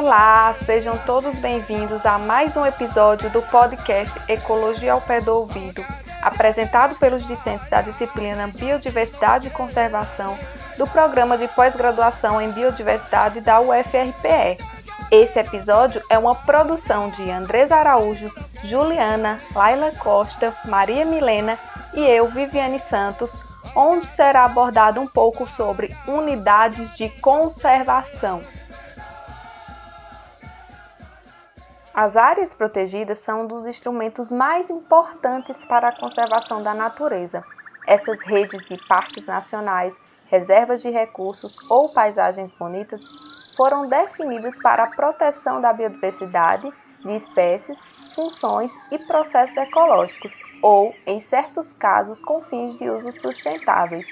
Olá, sejam todos bem-vindos a mais um episódio do podcast Ecologia ao Pé do Ouvido, apresentado pelos discentes da disciplina Biodiversidade e Conservação do Programa de Pós-Graduação em Biodiversidade da UFRPE. Esse episódio é uma produção de Andrés Araújo, Juliana, Laila Costa, Maria Milena e eu, Viviane Santos, onde será abordado um pouco sobre unidades de conservação. As áreas protegidas são um dos instrumentos mais importantes para a conservação da natureza. Essas redes de parques nacionais, reservas de recursos ou paisagens bonitas foram definidas para a proteção da biodiversidade de espécies, funções e processos ecológicos, ou, em certos casos, com fins de uso sustentáveis.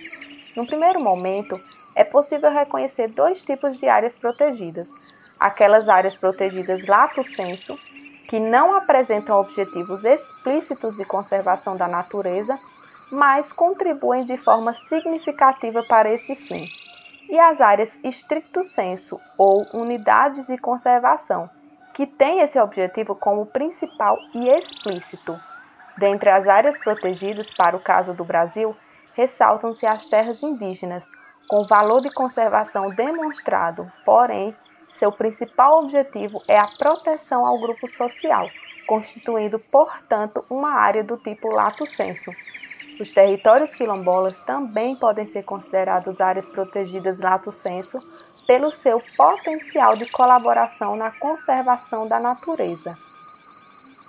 No primeiro momento, é possível reconhecer dois tipos de áreas protegidas: aquelas áreas protegidas lato sensu, que não apresentam objetivos explícitos de conservação da natureza, mas contribuem de forma significativa para esse fim, e as áreas stricto sensu, ou unidades de conservação, que têm esse objetivo como principal e explícito. Dentre as áreas protegidas, para o caso do Brasil, ressaltam-se as terras indígenas, com valor de conservação demonstrado, porém, seu principal objetivo é a proteção ao grupo social, constituindo, portanto, uma área do tipo lato sensu. Os territórios quilombolas também podem ser considerados áreas protegidas lato sensu pelo seu potencial de colaboração na conservação da natureza.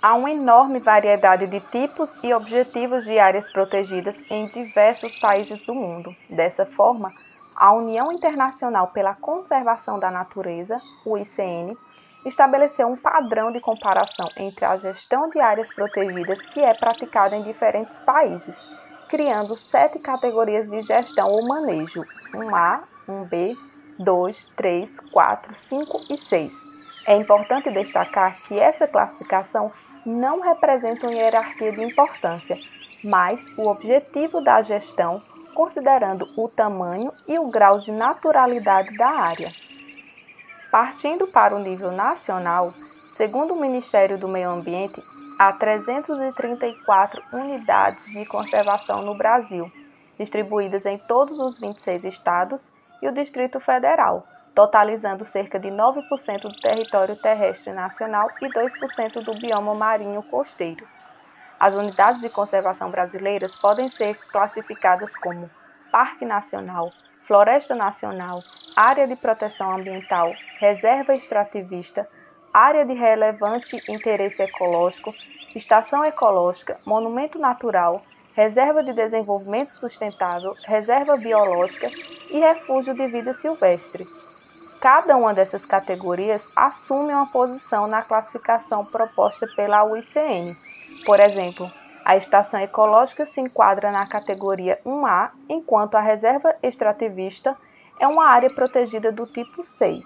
Há uma enorme variedade de tipos e objetivos de áreas protegidas em diversos países do mundo. Dessa forma, a União Internacional pela Conservação da Natureza, o ICN, estabeleceu um padrão de comparação entre a gestão de áreas protegidas que é praticada em diferentes países, criando sete categorias de gestão ou manejo: 1A, 1B, 2, 3, 4, 5 e 6. É importante destacar que essa classificação não representa uma hierarquia de importância, mas o objetivo da gestão, considerando o tamanho e o grau de naturalidade da área. Partindo para o nível nacional, segundo o Ministério do Meio Ambiente, há 334 unidades de conservação no Brasil, distribuídas em todos os 26 estados e o Distrito Federal, totalizando cerca de 9% do território terrestre nacional e 2% do bioma marinho costeiro. As unidades de conservação brasileiras podem ser classificadas como Parque Nacional, Floresta Nacional, Área de Proteção Ambiental, Reserva Extrativista, Área de Relevante Interesse Ecológico, Estação Ecológica, Monumento Natural, Reserva de Desenvolvimento Sustentável, Reserva Biológica e Refúgio de Vida Silvestre. Cada uma dessas categorias assume uma posição na classificação proposta pela UICN. Por exemplo, a estação ecológica se enquadra na categoria 1A, enquanto a reserva extrativista é uma área protegida do tipo 6.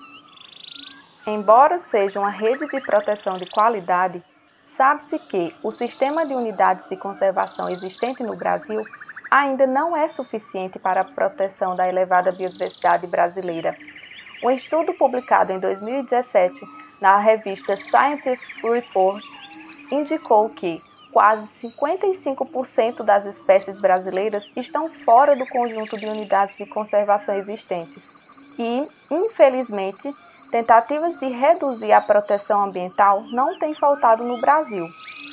Embora seja uma rede de proteção de qualidade, sabe-se que o sistema de unidades de conservação existente no Brasil ainda não é suficiente para a proteção da elevada biodiversidade brasileira um estudo publicado em 2017 na revista Scientific Reports indicou que quase 55% das espécies brasileiras estão fora do conjunto de unidades de conservação existentes. E, infelizmente, tentativas de reduzir a proteção ambiental não têm faltado no Brasil.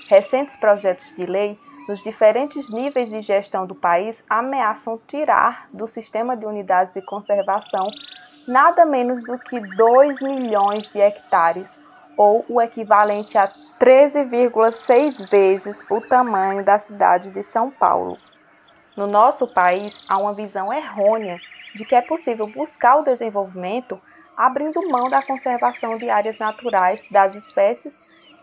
Recentes projetos de lei nos diferentes níveis de gestão do país ameaçam tirar do sistema de unidades de conservação nada menos do que 2 milhões de hectares, ou o equivalente a 13,6 vezes o tamanho da cidade de São Paulo. No nosso país, há uma visão errônea de que é possível buscar o desenvolvimento abrindo mão da conservação de áreas naturais das espécies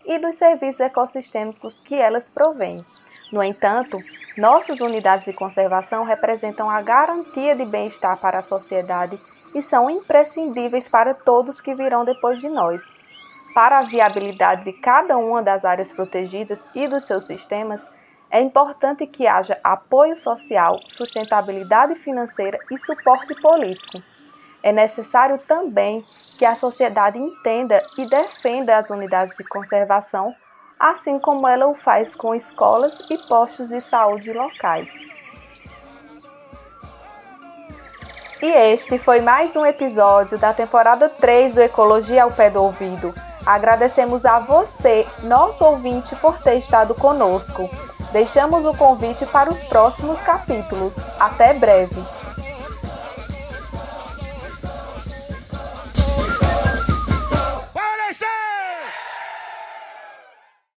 e dos serviços ecossistêmicos que elas provêm. No entanto, nossas unidades de conservação representam a garantia de bem-estar para a sociedade e são imprescindíveis para todos que virão depois de nós. Para a viabilidade de cada uma das áreas protegidas e dos seus sistemas, é importante que haja apoio social, sustentabilidade financeira e suporte político. É necessário também que a sociedade entenda e defenda as unidades de conservação, assim como ela o faz com escolas e postos de saúde locais. E este foi mais um episódio da temporada 3 do Ecologia ao Pé do Ouvido. Agradecemos a você, nosso ouvinte, por ter estado conosco. Deixamos o convite para os próximos capítulos. Até breve!